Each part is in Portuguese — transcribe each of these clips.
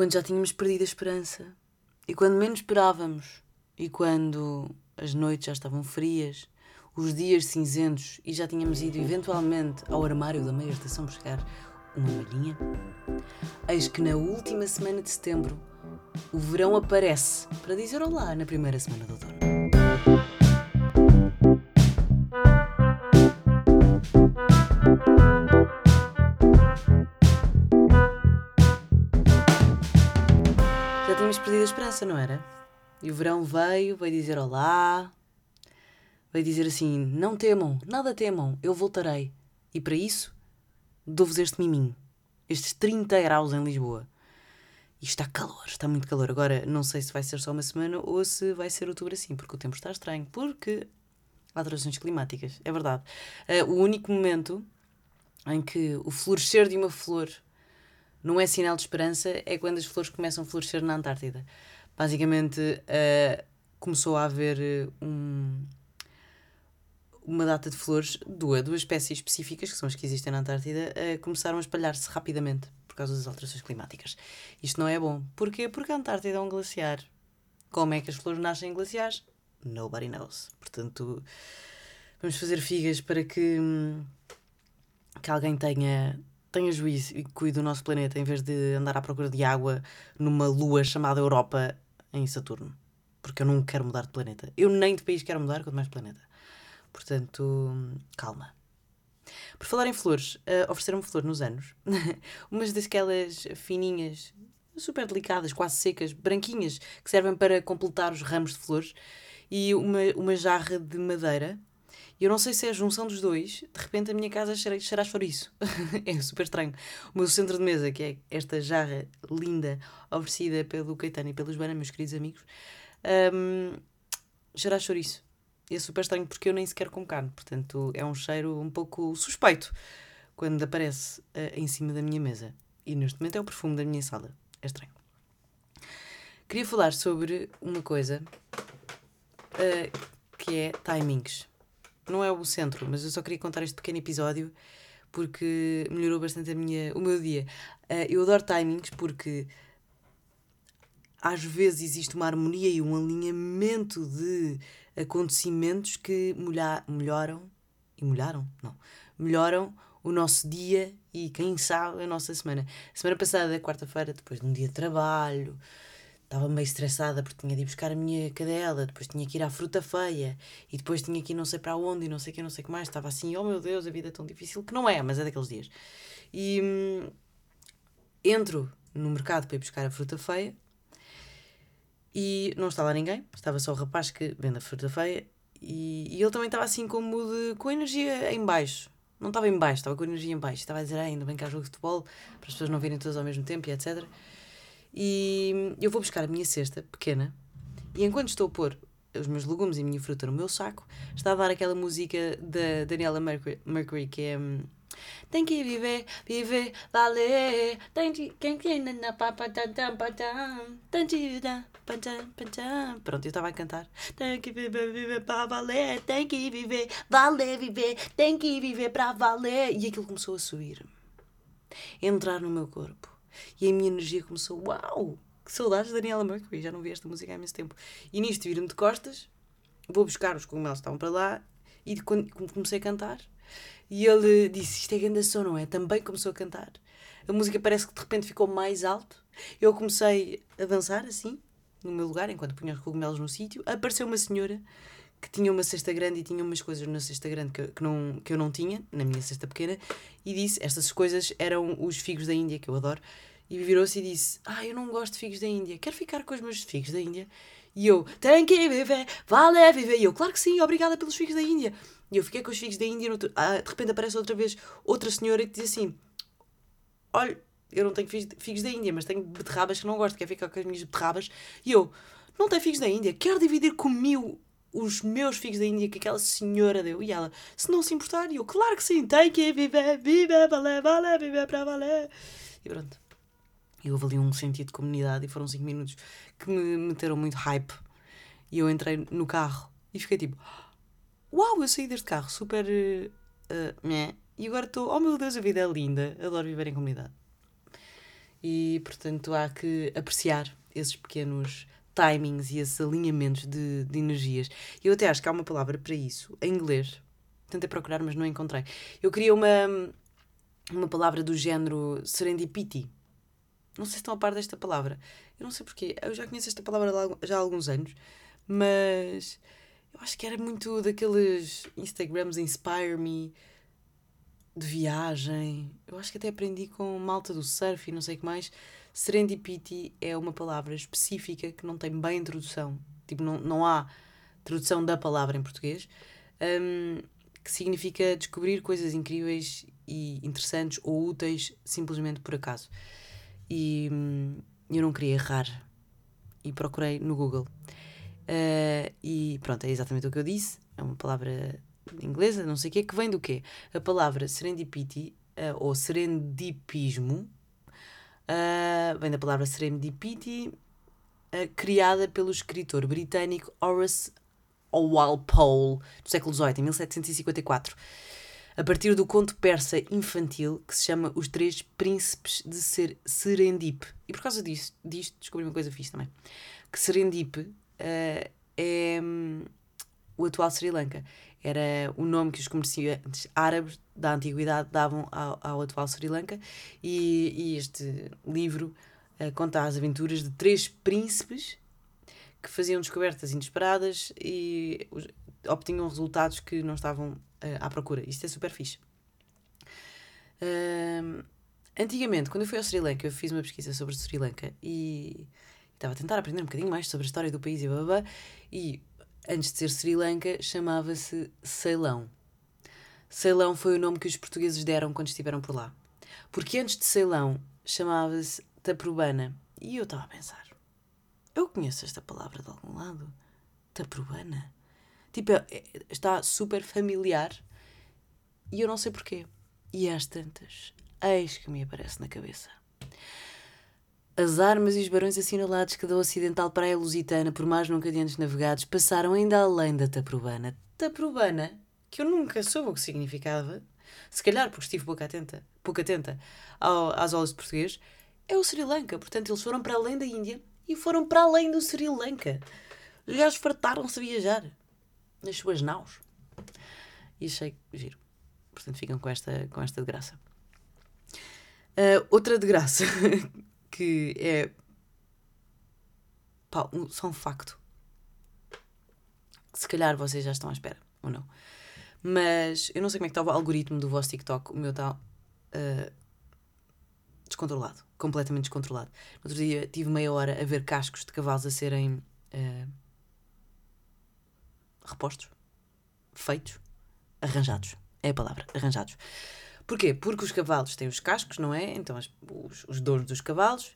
quando já tínhamos perdido a esperança, e quando menos esperávamos, e quando as noites já estavam frias, os dias cinzentos e já tínhamos ido eventualmente ao armário da meia estação buscar uma malhinha, eis que na última semana de setembro o verão aparece para dizer olá na primeira semana de outono. Perdido a esperança, não era? E o verão veio, veio dizer olá, veio dizer assim: Não temam, nada temam, eu voltarei. E para isso, dou-vos este miminho, estes 30 graus em Lisboa. E está calor, está muito calor. Agora, não sei se vai ser só uma semana ou se vai ser outubro assim, porque o tempo está estranho. Porque alterações climáticas, é verdade. Uh, o único momento em que o florescer de uma flor não é sinal de esperança é quando as flores começam a florescer na Antártida. Basicamente, uh, começou a haver um, uma data de flores, duas, duas espécies específicas, que são as que existem na Antártida, uh, começaram a espalhar-se rapidamente por causa das alterações climáticas. Isto não é bom. Porquê? Porque a Antártida é um glaciar. Como é que as flores nascem em glaciares? Nobody knows. Portanto, vamos fazer figas para que, que alguém tenha, tenha juízo e cuide do nosso planeta em vez de andar à procura de água numa lua chamada Europa em Saturno. Porque eu não quero mudar de planeta. Eu nem de país quero mudar, quanto mais planeta. Portanto, calma. Por falar em flores, uh, ofereceram-me flor nos anos. Umas daquelas fininhas, super delicadas, quase secas, branquinhas, que servem para completar os ramos de flores. E uma, uma jarra de madeira. E eu não sei se é a junção dos dois. De repente a minha casa cheira, a chouriço. é super estranho. O meu centro de mesa, que é esta jarra linda, oferecida pelo Caetano e pelos Joana, meus queridos amigos, um, cheira a chouriço é super estranho porque eu nem sequer como carne, portanto é um cheiro um pouco suspeito quando aparece uh, em cima da minha mesa. E neste momento é o perfume da minha sala. É estranho. Queria falar sobre uma coisa uh, que é timings. Não é o centro, mas eu só queria contar este pequeno episódio porque melhorou bastante a minha, o meu dia. Uh, eu adoro timings porque às vezes existe uma harmonia e um alinhamento de acontecimentos que molha, melhoram e molharam? Não. Melhoram o nosso dia e quem sabe a nossa semana. Semana passada, quarta-feira, depois de um dia de trabalho, estava meio estressada porque tinha de ir buscar a minha cadela, depois tinha que ir à fruta feia e depois tinha que ir não sei para onde e não sei o que, não sei o que mais. Estava assim, oh meu Deus, a vida é tão difícil que não é, mas é daqueles dias. E hum, entro no mercado para ir buscar a fruta feia e não estava ninguém, estava só o rapaz que vende a fruta feia e, e ele também estava assim como de, com energia em baixo. Não estava em baixo, estava com energia em baixo. Estava a dizer, ah, ainda bem que há jogo de futebol, para as pessoas não virem todas ao mesmo tempo e etc. E eu vou buscar a minha cesta pequena e enquanto estou a pôr os meus legumes e a minha fruta no meu saco, está a dar aquela música da Daniela Mercury, Mercury que é. Hum, tem que viver, viver, valer. Tem que. Pronto, eu estava a cantar. Tem que viver, viver para valer. Tem que viver, valer, viver. Tem que viver para valer. E aquilo começou a subir. Entrar no meu corpo. E a minha energia começou. Uau! Que saudades de Daniela Mercury. Já não vi esta música há imenso tempo. E nisto viro-me de costas. Vou buscar os cogumelos que estavam para lá. E quando comecei a cantar e ele disse: Isto é grande som, não é? Também começou a cantar. A música parece que de repente ficou mais alto. Eu comecei a dançar assim, no meu lugar, enquanto punha os cogumelos no sítio. Apareceu uma senhora que tinha uma cesta grande e tinha umas coisas na cesta grande que, que, não, que eu não tinha, na minha cesta pequena, e disse: Estas coisas eram os figos da Índia, que eu adoro. E virou-se e disse: Ah, eu não gosto de figos da Índia, quero ficar com os meus figos da Índia. E eu: Tem que viver, vale viver. E eu: Claro que sim, obrigada pelos figos da Índia. E eu fiquei com os figos da Índia. Outro... Ah, de repente aparece outra vez outra senhora que diz assim: Olha, eu não tenho figos da Índia, mas tenho beterrabas que não gosto, quer ficar com as minhas beterrabas. E eu: Não tenho figos da Índia, quero dividir comigo os meus figos da Índia que aquela senhora deu. E ela: Se não se importar, e eu: Claro que sim, tem que viver, viver, valer, valer, viver para valer. E pronto. E houve ali um sentido de comunidade e foram 5 minutos que me meteram muito hype. E eu entrei no carro e fiquei tipo Uau, eu saí deste carro super. Uh, e agora estou. Oh meu Deus, a vida é linda. Adoro viver em comunidade. e, portanto, há que apreciar esses pequenos timings e esses alinhamentos de, de energias. Eu até acho que há uma palavra para isso, em inglês. Tentei procurar, mas não encontrei. Eu queria uma, uma palavra do género serendipity. Não sei se estão a par desta palavra. Eu não sei porquê. Eu já conheço esta palavra já há alguns anos, mas eu acho que era muito daqueles Instagrams Inspire Me de viagem. Eu acho que até aprendi com malta do surf e não sei o que mais. Serendipity é uma palavra específica que não tem bem introdução. Tipo, não, não há tradução da palavra em português. Um, que significa descobrir coisas incríveis e interessantes ou úteis simplesmente por acaso. E hum, eu não queria errar e procurei no Google. Uh, e pronto, é exatamente o que eu disse. É uma palavra inglesa, não sei o quê, que vem do quê? A palavra serendipity uh, ou serendipismo uh, vem da palavra serendipity, criada pelo escritor britânico Horace Walpole, do século XVIII, em 1754, a partir do conto persa infantil que se chama Os Três Príncipes de Ser Serendip. E por causa disso, disto descobri uma coisa fixe também. Que Serendip uh, é um, o atual Sri Lanka. Era o nome que os comerciantes árabes da antiguidade davam ao, ao atual Sri Lanka. E, e este livro uh, conta as aventuras de três príncipes que faziam descobertas inesperadas e obtinham resultados que não estavam uh, à procura. Isto é super fixe. Uh, antigamente, quando eu fui ao Sri Lanka, eu fiz uma pesquisa sobre Sri Lanka e estava a tentar aprender um bocadinho mais sobre a história do país e blá, blá, blá e antes de ser Sri Lanka chamava-se Ceilão. Ceilão foi o nome que os portugueses deram quando estiveram por lá. Porque antes de Ceilão chamava-se Taprobana. E eu estava a pensar, eu conheço esta palavra de algum lado. Taprobana. Tipo, é, está super familiar e eu não sei porquê. E às tantas, eis que me aparece na cabeça. As armas e os barões assinalados que da ocidental praia lusitana por mais nunca de navegados passaram ainda além da Taprobana. Taprobana, que eu nunca soube o que significava, se calhar porque estive pouco atenta, pouco atenta ao, às aulas de português, é o Sri Lanka. Portanto, eles foram para além da Índia e foram para além do Sri Lanka. Os gajos fartaram-se a viajar nas suas naus. E achei giro. Portanto, ficam com esta, com esta de graça. Uh, outra de graça que é pá, um, só um facto. Se calhar vocês já estão à espera, ou não. Mas eu não sei como é que está o algoritmo do vosso TikTok. O meu está uh, descontrolado. Completamente descontrolado. No outro dia tive meia hora a ver cascos de cavalos a serem uh, repostos feitos, arranjados. É a palavra, arranjados. Porquê? Porque os cavalos têm os cascos, não é? Então as, os, os donos dos cavalos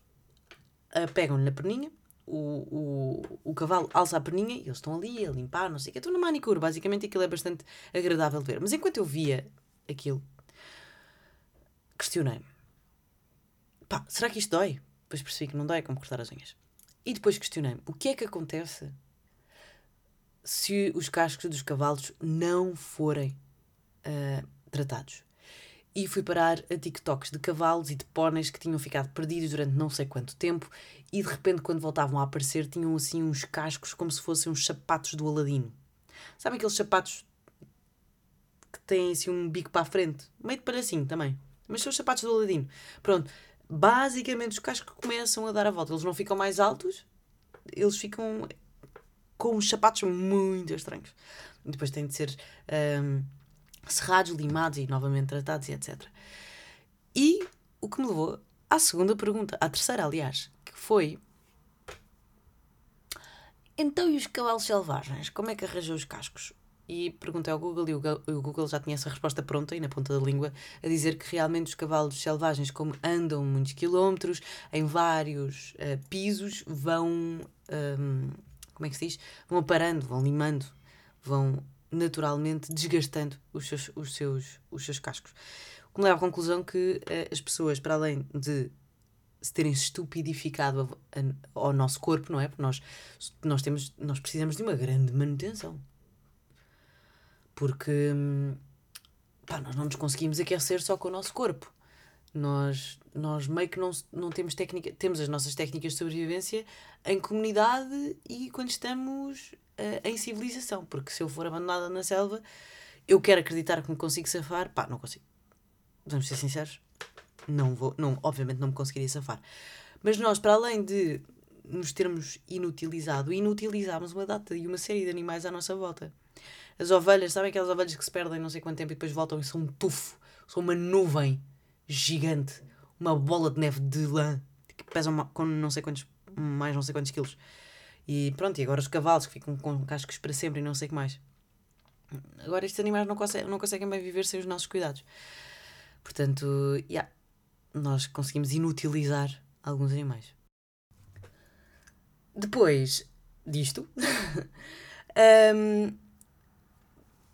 uh, pegam-lhe na perninha, o, o, o cavalo alça a perninha e eles estão ali a limpar, não sei o que. Estão na manicure, basicamente aquilo é bastante agradável de ver. Mas enquanto eu via aquilo, questionei-me: pá, será que isto dói? Depois percebi que não dói, é como cortar as unhas. E depois questionei-me: o que é que acontece se os cascos dos cavalos não forem uh, tratados. E fui parar a TikToks de cavalos e de póneis que tinham ficado perdidos durante não sei quanto tempo e de repente, quando voltavam a aparecer, tinham assim uns cascos como se fossem uns sapatos do Aladino. Sabem aqueles sapatos que têm assim um bico para a frente? Meio de palhacinho também. Mas são os sapatos do Aladino. Pronto. Basicamente, os cascos começam a dar a volta. Eles não ficam mais altos, eles ficam com uns sapatos muito estranhos. Depois têm de ser um, serrados, limados e novamente tratados e etc. E o que me levou à segunda pergunta, à terceira, aliás, que foi. Então, e os cavalos selvagens? Como é que arranjou os cascos? E perguntei ao Google e o Google já tinha essa resposta pronta e na ponta da língua a dizer que realmente os cavalos selvagens, como andam muitos quilómetros, em vários uh, pisos, vão. Um, como é que se diz? Vão aparando, vão limando, vão naturalmente desgastando os seus, os seus, os seus cascos. O que me leva à conclusão que uh, as pessoas, para além de se terem estupidificado ao nosso corpo, não é? Porque nós, nós, temos, nós precisamos de uma grande manutenção. Porque hum, pá, nós não nos conseguimos aquecer só com o nosso corpo. Nós, nós meio que não, não temos técnica, temos as nossas técnicas de sobrevivência em comunidade e quando estamos uh, em civilização, porque se eu for abandonada na selva, eu quero acreditar que me consigo safar, pá, não consigo. Vamos ser sinceros, não vou, não, obviamente não me conseguiria safar. Mas nós, para além de nos termos inutilizado, inutilizámos uma data e uma série de animais à nossa volta. As ovelhas, sabem aquelas ovelhas que se perdem não sei quanto tempo e depois voltam e são um tufo, são uma nuvem gigante, uma bola de neve de lã que pesa uma, com não sei quantos, mais não sei quantos quilos. E pronto, e agora os cavalos que ficam com cascos para sempre e não sei o que mais. Agora estes animais não conseguem, não conseguem bem viver sem os nossos cuidados. Portanto, yeah, nós conseguimos inutilizar alguns animais. Depois disto, um,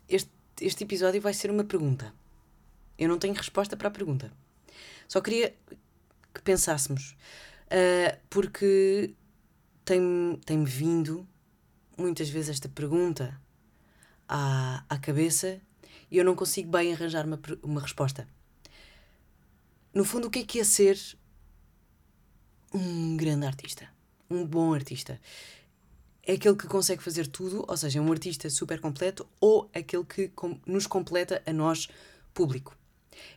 este, este episódio vai ser uma pergunta. Eu não tenho resposta para a pergunta. Só queria que pensássemos. Uh, porque tem-me tem vindo muitas vezes esta pergunta à, à cabeça e eu não consigo bem arranjar uma, uma resposta. No fundo, o que é que é ser um grande artista? Um bom artista? É aquele que consegue fazer tudo, ou seja, um artista super completo, ou aquele que com, nos completa a nós, público?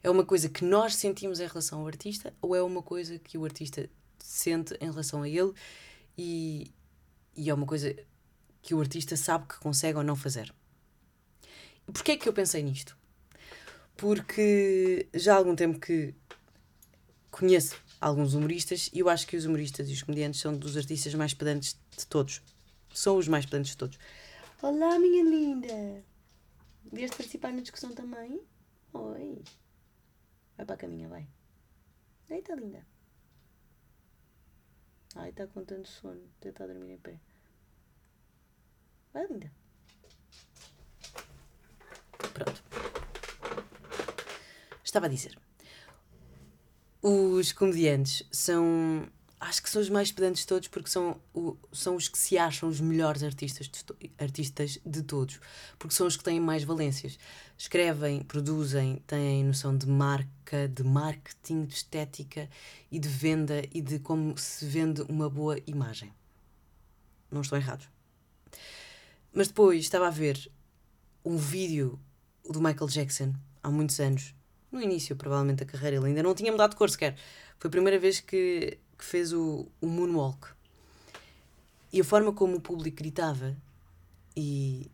É uma coisa que nós sentimos em relação ao artista, ou é uma coisa que o artista sente em relação a ele e, e é uma coisa que o artista sabe que consegue ou não fazer. E porquê é que eu pensei nisto? Porque já há algum tempo que conheço alguns humoristas e eu acho que os humoristas e os comediantes são dos artistas mais pedantes de todos. São os mais pedantes de todos. Olá, minha linda! Vieste participar na discussão também? Oi! Vai para a caminha, vai. Eita, linda! Ai, está com tanto sono. A dormir em pé. Vai, linda. Pronto. Estava a dizer. Os comediantes são. Acho que são os mais pedantes de todos porque são, o, são os que se acham os melhores artistas de, artistas de todos. Porque são os que têm mais valências. Escrevem, produzem, têm noção de marca, de marketing, de estética e de venda e de como se vende uma boa imagem. Não estou errado. Mas depois estava a ver um vídeo do Michael Jackson há muitos anos, no início, provavelmente, da carreira. Ele ainda não tinha mudado de cor sequer. Foi a primeira vez que, que fez o, o Moonwalk. E a forma como o público gritava e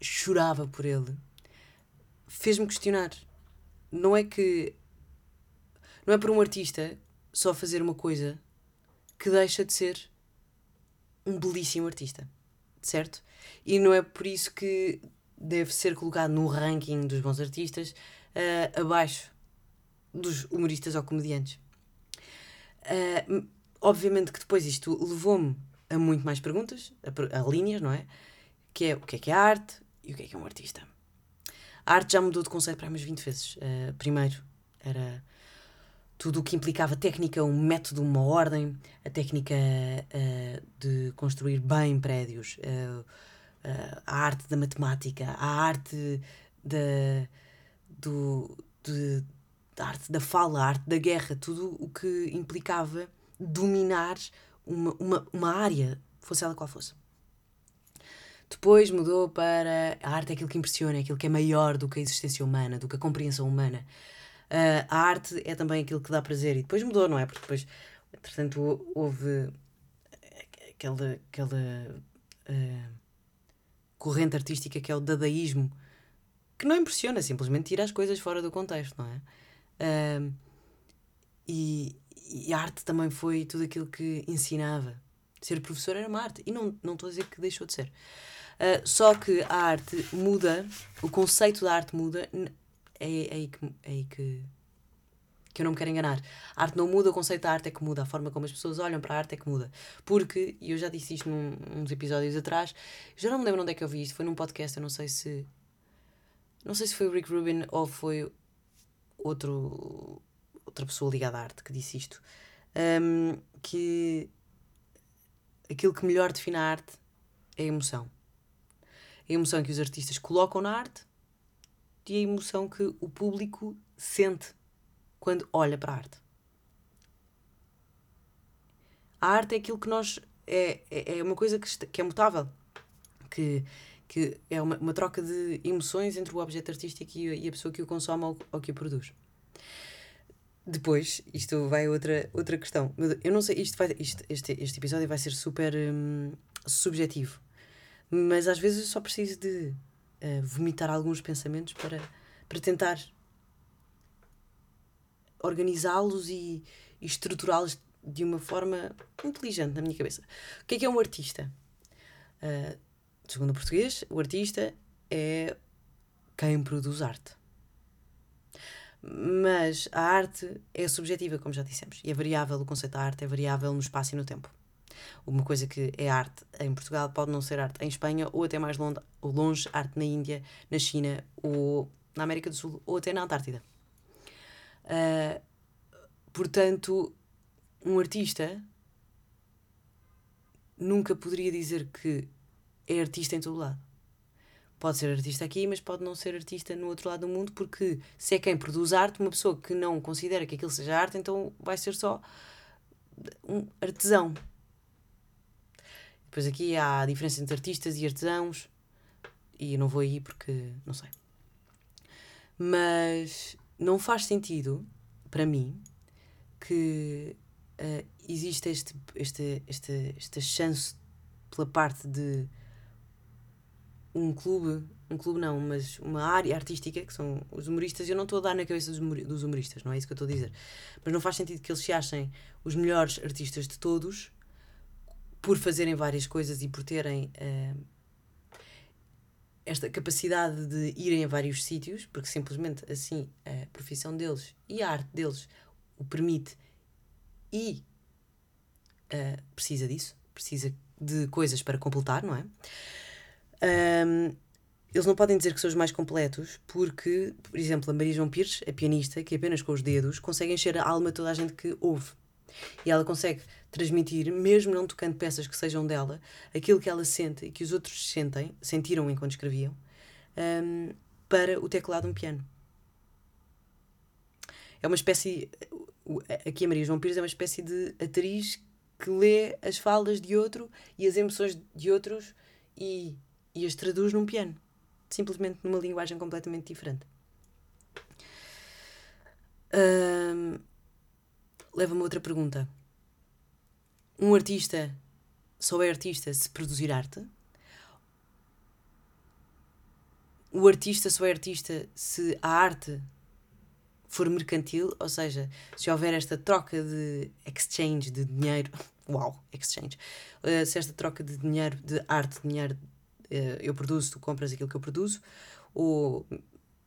chorava por ele fez-me questionar. Não é que. Não é para um artista só fazer uma coisa que deixa de ser um belíssimo artista, certo? E não é por isso que deve ser colocado no ranking dos bons artistas uh, abaixo dos humoristas ou comediantes. Uh, obviamente que depois isto levou-me a muito mais perguntas, a, a, linhas, não é? Que é o que é que é arte e o que é que é um artista. A arte já mudou de conceito para umas 20 vezes. Uh, primeiro era tudo o que implicava técnica, um método, uma ordem, a técnica uh, de construir bem prédios, uh, uh, a arte da matemática, a arte da, do, de, arte da fala, a arte da guerra, tudo o que implicava dominar uma, uma, uma área, fosse ela qual fosse. Depois mudou para a arte é aquilo que impressiona, é aquilo que é maior do que a existência humana, do que a compreensão humana. Uh, a arte é também aquilo que dá prazer. E depois mudou, não é? Porque depois, entretanto, houve aquela, aquela uh, corrente artística que é o dadaísmo, que não impressiona, simplesmente tira as coisas fora do contexto, não é? Uh, e, e, a arte também foi tudo aquilo que ensinava. Ser professor era uma arte. E não, não estou a dizer que deixou de ser. Uh, só que a arte muda, o conceito da arte muda, é, é aí, que, é aí que, que eu não me quero enganar. A arte não muda, o conceito da arte é que muda, a forma como as pessoas olham para a arte é que muda. Porque, e eu já disse isto num, uns episódios atrás, já não me lembro onde é que eu vi isto, foi num podcast, eu não sei se. Não sei se foi o Rick Rubin ou foi outro, outra pessoa ligada à arte que disse isto. Um, que aquilo que melhor define a arte é a emoção. A emoção que os artistas colocam na arte e a emoção que o público sente quando olha para a arte. A arte é aquilo que nós. é, é, é uma coisa que, que é mutável. Que, que é uma, uma troca de emoções entre o objeto artístico e, e a pessoa que o consome ou, ou que o produz. Depois, isto vai a outra, outra questão. Eu não sei, isto vai, isto, este, este episódio vai ser super hum, subjetivo. Mas às vezes eu só preciso de uh, vomitar alguns pensamentos para, para tentar organizá-los e, e estruturá-los de uma forma inteligente na minha cabeça. O que é que é um artista? Uh, segundo o português, o artista é quem produz arte. Mas a arte é subjetiva, como já dissemos, e é variável, o conceito da arte é variável no espaço e no tempo. Uma coisa que é arte em Portugal pode não ser arte em Espanha, ou até mais longe, arte na Índia, na China, ou na América do Sul, ou até na Antártida. Uh, portanto, um artista nunca poderia dizer que é artista em todo lado. Pode ser artista aqui, mas pode não ser artista no outro lado do mundo, porque se é quem produz arte, uma pessoa que não considera que aquilo seja arte, então vai ser só um artesão. Depois aqui há a diferença entre artistas e artesãos, e eu não vou aí porque não sei. Mas não faz sentido, para mim, que uh, existe este, este, este, esta chance pela parte de um clube, um clube não, mas uma área artística, que são os humoristas, eu não estou a dar na cabeça dos humoristas, não é isso que eu estou a dizer. Mas não faz sentido que eles se achem os melhores artistas de todos por fazerem várias coisas e por terem uh, esta capacidade de irem a vários sítios, porque simplesmente assim a profissão deles e a arte deles o permite e uh, precisa disso, precisa de coisas para completar, não é? Um, eles não podem dizer que são os mais completos porque, por exemplo, a Maria João Pires, a pianista, que apenas com os dedos consegue encher a alma toda a gente que ouve. E ela consegue transmitir, mesmo não tocando peças que sejam dela, aquilo que ela sente e que os outros sentem, sentiram enquanto escreviam, um, para o teclado de um piano. É uma espécie. Aqui a Maria João Pires é uma espécie de atriz que lê as falas de outro e as emoções de outros e, e as traduz num piano. Simplesmente numa linguagem completamente diferente. Leva-me a outra pergunta. Um artista só é artista se produzir arte? O artista só é artista se a arte for mercantil, ou seja, se houver esta troca de exchange de dinheiro, uau, exchange, uh, se esta troca de dinheiro, de arte, dinheiro, eu produzo, tu compras aquilo que eu produzo, ou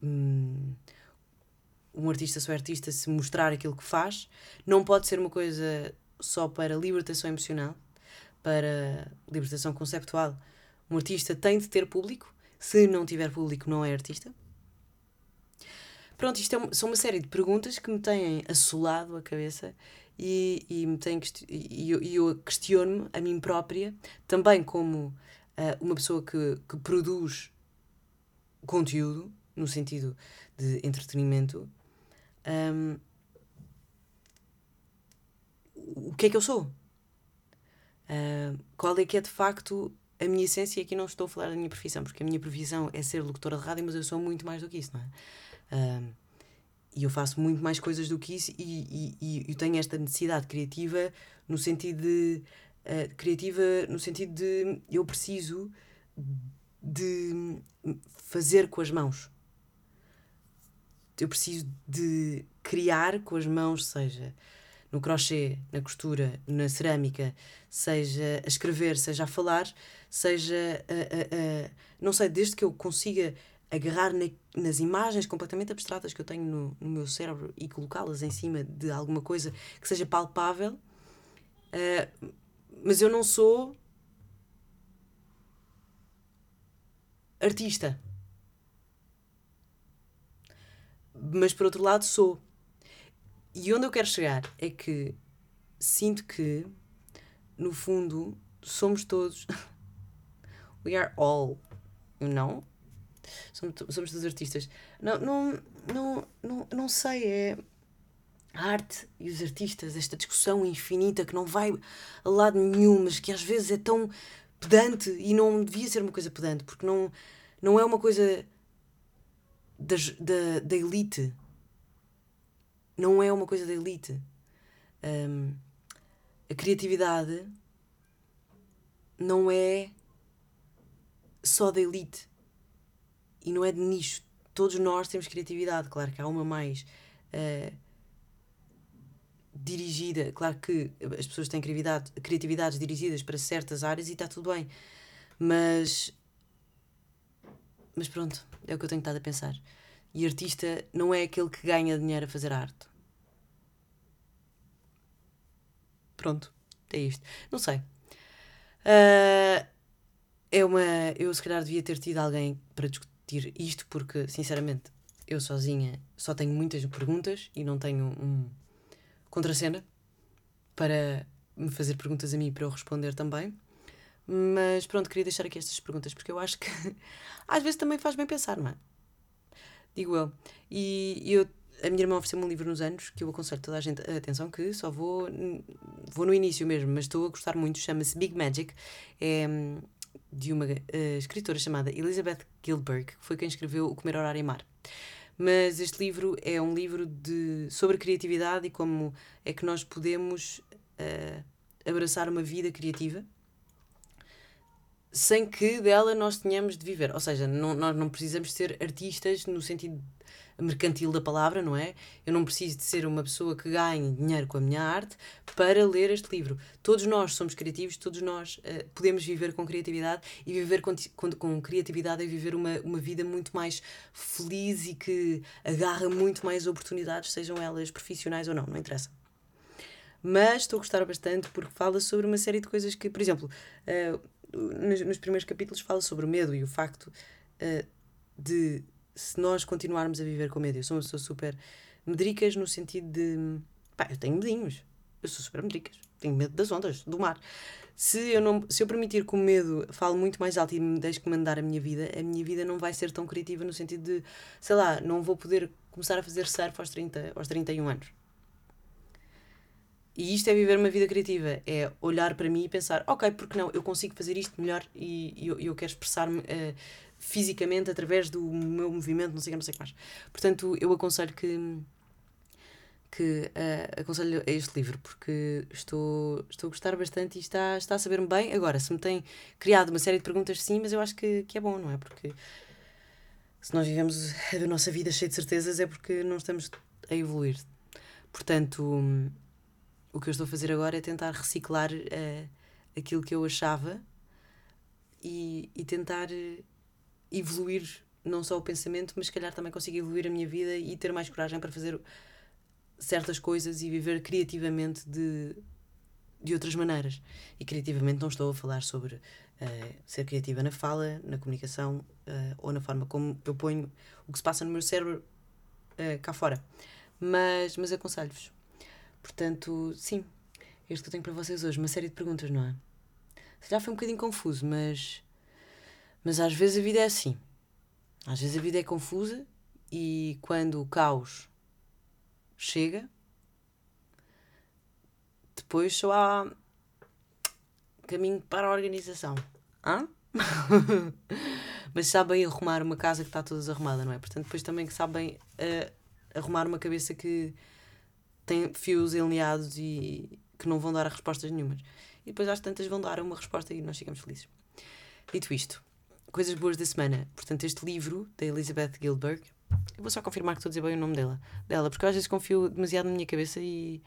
hum, um artista só é artista se mostrar aquilo que faz, não pode ser uma coisa só para libertação emocional, para libertação conceptual. Um artista tem de ter público, se não tiver público, não é artista. Pronto, isto é, são uma série de perguntas que me têm assolado a cabeça e, e, me têm, e eu, eu questiono-me a mim própria, também como uh, uma pessoa que, que produz conteúdo, no sentido de entretenimento, um, o que é que eu sou? Uh, qual é que é de facto a minha essência? E aqui não estou a falar da minha profissão, porque a minha profissão é ser locutora de rádio, mas eu sou muito mais do que isso, não é? Uh, e eu faço muito mais coisas do que isso e, e, e tenho esta necessidade criativa no sentido de. Uh, criativa no sentido de eu preciso de fazer com as mãos. Eu preciso de criar com as mãos, seja no crochê, na costura, na cerâmica, seja a escrever, seja a falar, seja a, a, a não sei, desde que eu consiga agarrar na, nas imagens completamente abstratas que eu tenho no, no meu cérebro e colocá-las em cima de alguma coisa que seja palpável, uh, mas eu não sou artista mas por outro lado sou. E onde eu quero chegar é que sinto que, no fundo, somos todos. We are all, know? Somos, somos todos artistas. Não, não, não, não, não sei, é. A arte e os artistas, esta discussão infinita que não vai a lado nenhum, mas que às vezes é tão pedante e não devia ser uma coisa pedante, porque não, não é uma coisa das, da, da elite. Não é uma coisa da elite. Um, a criatividade não é só da elite e não é de nicho. Todos nós temos criatividade, claro que há uma mais uh, dirigida. Claro que as pessoas têm criatividade, criatividades dirigidas para certas áreas e está tudo bem. Mas. Mas pronto, é o que eu tenho estado a pensar. E artista não é aquele que ganha dinheiro a fazer arte. Pronto, é isto. Não sei. Uh, é uma. Eu se calhar devia ter tido alguém para discutir isto, porque sinceramente eu sozinha só tenho muitas perguntas e não tenho um contracena para me fazer perguntas a mim para eu responder também. Mas pronto, queria deixar aqui estas perguntas porque eu acho que às vezes também faz bem pensar, não é? Digo eu. E eu, a minha irmã ofereceu-me um livro nos anos que eu aconselho toda a gente. Atenção, que só vou, vou no início mesmo, mas estou a gostar muito. Chama-se Big Magic. É hum, de uma uh, escritora chamada Elizabeth Gilbert, que foi quem escreveu O Comer, Orar e Mar. Mas este livro é um livro de, sobre criatividade e como é que nós podemos uh, abraçar uma vida criativa sem que dela nós tenhamos de viver. Ou seja, não, nós não precisamos ser artistas no sentido mercantil da palavra, não é? Eu não preciso de ser uma pessoa que ganhe dinheiro com a minha arte para ler este livro. Todos nós somos criativos, todos nós uh, podemos viver com criatividade e viver com, com, com criatividade é viver uma, uma vida muito mais feliz e que agarra muito mais oportunidades, sejam elas profissionais ou não, não interessa mas estou a gostar bastante porque fala sobre uma série de coisas que, por exemplo, uh, nos, nos, primeiros capítulos fala sobre o medo e o facto uh, de se nós continuarmos a viver com medo, eu sou uma pessoa super medricas no sentido de. Pá, eu tenho medinhos. Eu sou super medricas. Tenho medo das ondas, do mar. Se eu, não, se eu permitir que o medo fale muito mais alto e me deixe comandar a minha vida, a minha vida não vai ser tão criativa no sentido de, sei lá, não vou poder começar a fazer surf aos, 30, aos 31 anos. E isto é viver uma vida criativa, é olhar para mim e pensar, ok, porque não, eu consigo fazer isto melhor e, e eu, eu quero expressar-me uh, fisicamente através do meu movimento, não sei o que, não sei o que mais. Portanto, eu aconselho que que uh, aconselho a este livro porque estou, estou a gostar bastante e está, está a saber-me bem. Agora, se me tem criado uma série de perguntas, sim, mas eu acho que, que é bom, não é? Porque se nós vivemos a nossa vida cheia de certezas é porque não estamos a evoluir. Portanto, o que eu estou a fazer agora é tentar reciclar uh, aquilo que eu achava e, e tentar evoluir não só o pensamento, mas se calhar também consigo evoluir a minha vida e ter mais coragem para fazer certas coisas e viver criativamente de, de outras maneiras. E criativamente não estou a falar sobre uh, ser criativa na fala, na comunicação uh, ou na forma como eu ponho o que se passa no meu cérebro uh, cá fora. Mas, mas aconselho-vos. Portanto, sim, é isto que eu tenho para vocês hoje. Uma série de perguntas, não é? Já foi um bocadinho confuso, mas mas às vezes a vida é assim. Às vezes a vida é confusa e quando o caos chega, depois só há caminho para a organização. Hã? Mas sabem arrumar uma casa que está toda desarrumada, não é? Portanto, depois também que sabem uh, arrumar uma cabeça que tem fios enleados e que não vão dar respostas nenhumas. E depois às tantas vão dar uma resposta e nós ficamos felizes. Dito isto, coisas boas da semana. Portanto, este livro da Elizabeth Gilbert, eu vou só confirmar que estou a dizer bem o nome dela, dela porque eu às vezes confio demasiado na minha cabeça e.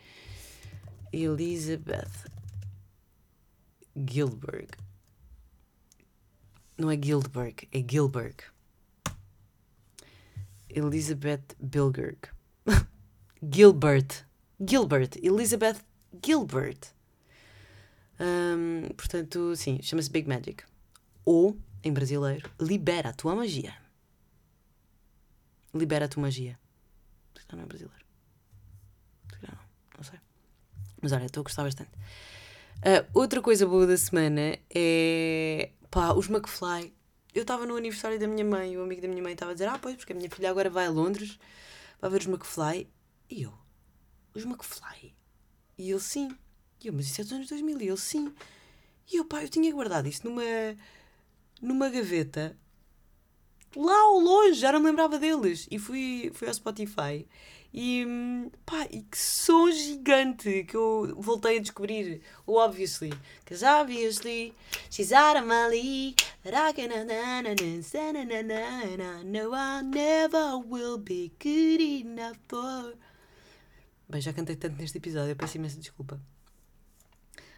Elizabeth Gilbert. Não é Gilbert, é Gilbert. Elizabeth Bilgerg. Gilbert. Gilbert. Elizabeth Gilbert. Um, portanto, sim, chama-se Big Magic. Ou em brasileiro, libera a tua magia. Libera a tua magia. Se não é brasileiro. Se não, não sei. Mas olha, estou a gostar bastante. Uh, outra coisa boa da semana é. pá, os McFly. Eu estava no aniversário da minha mãe e o amigo da minha mãe estava a dizer: Ah, pois, porque a minha filha agora vai a Londres, vai ver os McFly. E eu: os McFly. E ele, sim. E eu, mas isso é dos anos 2000. E ele, sim. E eu, pá, eu tinha guardado isto numa, numa gaveta lá ao longe, já não me lembrava deles. E fui, fui ao Spotify e pá, e que som gigante que eu voltei a descobrir. O Obviously. Because obviously she's out of my league. I know I never will be good enough for. Bem, já cantei tanto neste episódio, eu peço imensa desculpa.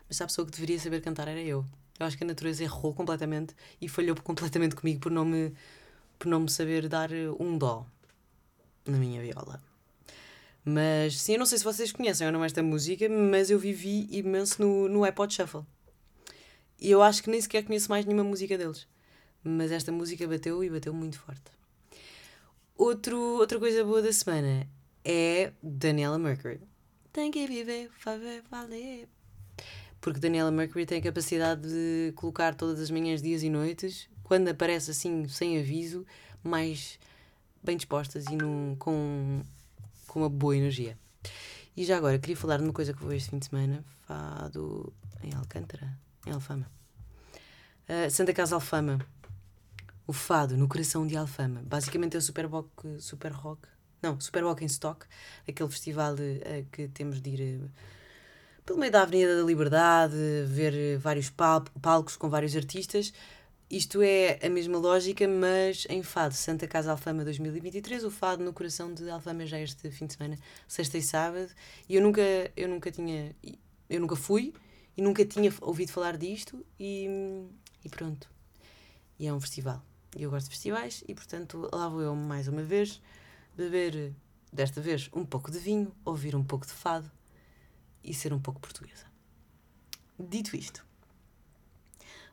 Mas a pessoa que deveria saber cantar era eu. Eu acho que a natureza errou completamente e falhou completamente comigo por não me, por não me saber dar um dó na minha viola. Mas sim, eu não sei se vocês conhecem ou não esta música, mas eu vivi imenso no, no iPod Shuffle. E eu acho que nem sequer conheço mais nenhuma música deles. Mas esta música bateu e bateu muito forte. Outro, outra coisa boa da semana é Daniela Mercury. Tem que viver, fazer valer. Porque Daniela Mercury tem a capacidade de colocar todas as manhãs, dias e noites, quando aparece assim, sem aviso, mais bem dispostas e num, com com uma boa energia. E já agora, queria falar de uma coisa que vou este fim de semana, fado em Alcântara, em Alfama. Uh, Santa Casa Alfama. O fado no coração de Alfama. Basicamente é o Super Rock, Super Rock não, Super Rock em Stock, aquele festival uh, que temos de ir uh, pelo meio da Avenida da Liberdade, ver vários pal palcos com vários artistas isto é a mesma lógica, mas em Fado, Santa Casa Alfama 2023, o Fado no coração de Alfama já este fim de semana, sexta e sábado, e eu nunca, eu nunca tinha, eu nunca fui e nunca tinha ouvido falar disto e, e pronto. E é um festival. E eu gosto de festivais e portanto lá vou eu mais uma vez beber, desta vez, um pouco de vinho, ouvir um pouco de fado e ser um pouco portuguesa. Dito isto,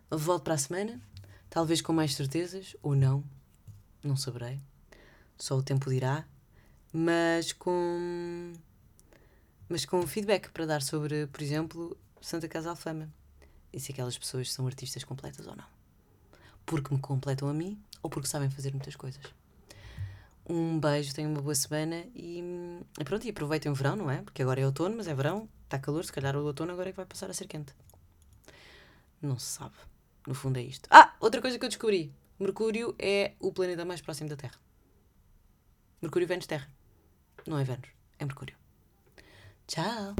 volto para a semana Talvez com mais certezas, ou não, não saberei. Só o tempo dirá. Mas com. Mas com feedback para dar sobre, por exemplo, Santa Casa Alfama. E se aquelas pessoas são artistas completas ou não. Porque me completam a mim ou porque sabem fazer muitas coisas. Um beijo, tenham uma boa semana e, e pronto, e aproveitem o verão, não é? Porque agora é outono, mas é verão, está calor, se calhar o outono agora é que vai passar a ser quente. Não se sabe. No fundo é isto. Ah, outra coisa que eu descobri. Mercúrio é o planeta mais próximo da Terra. Mercúrio, Vênus, Terra. Não é Vênus, é Mercúrio. Tchau!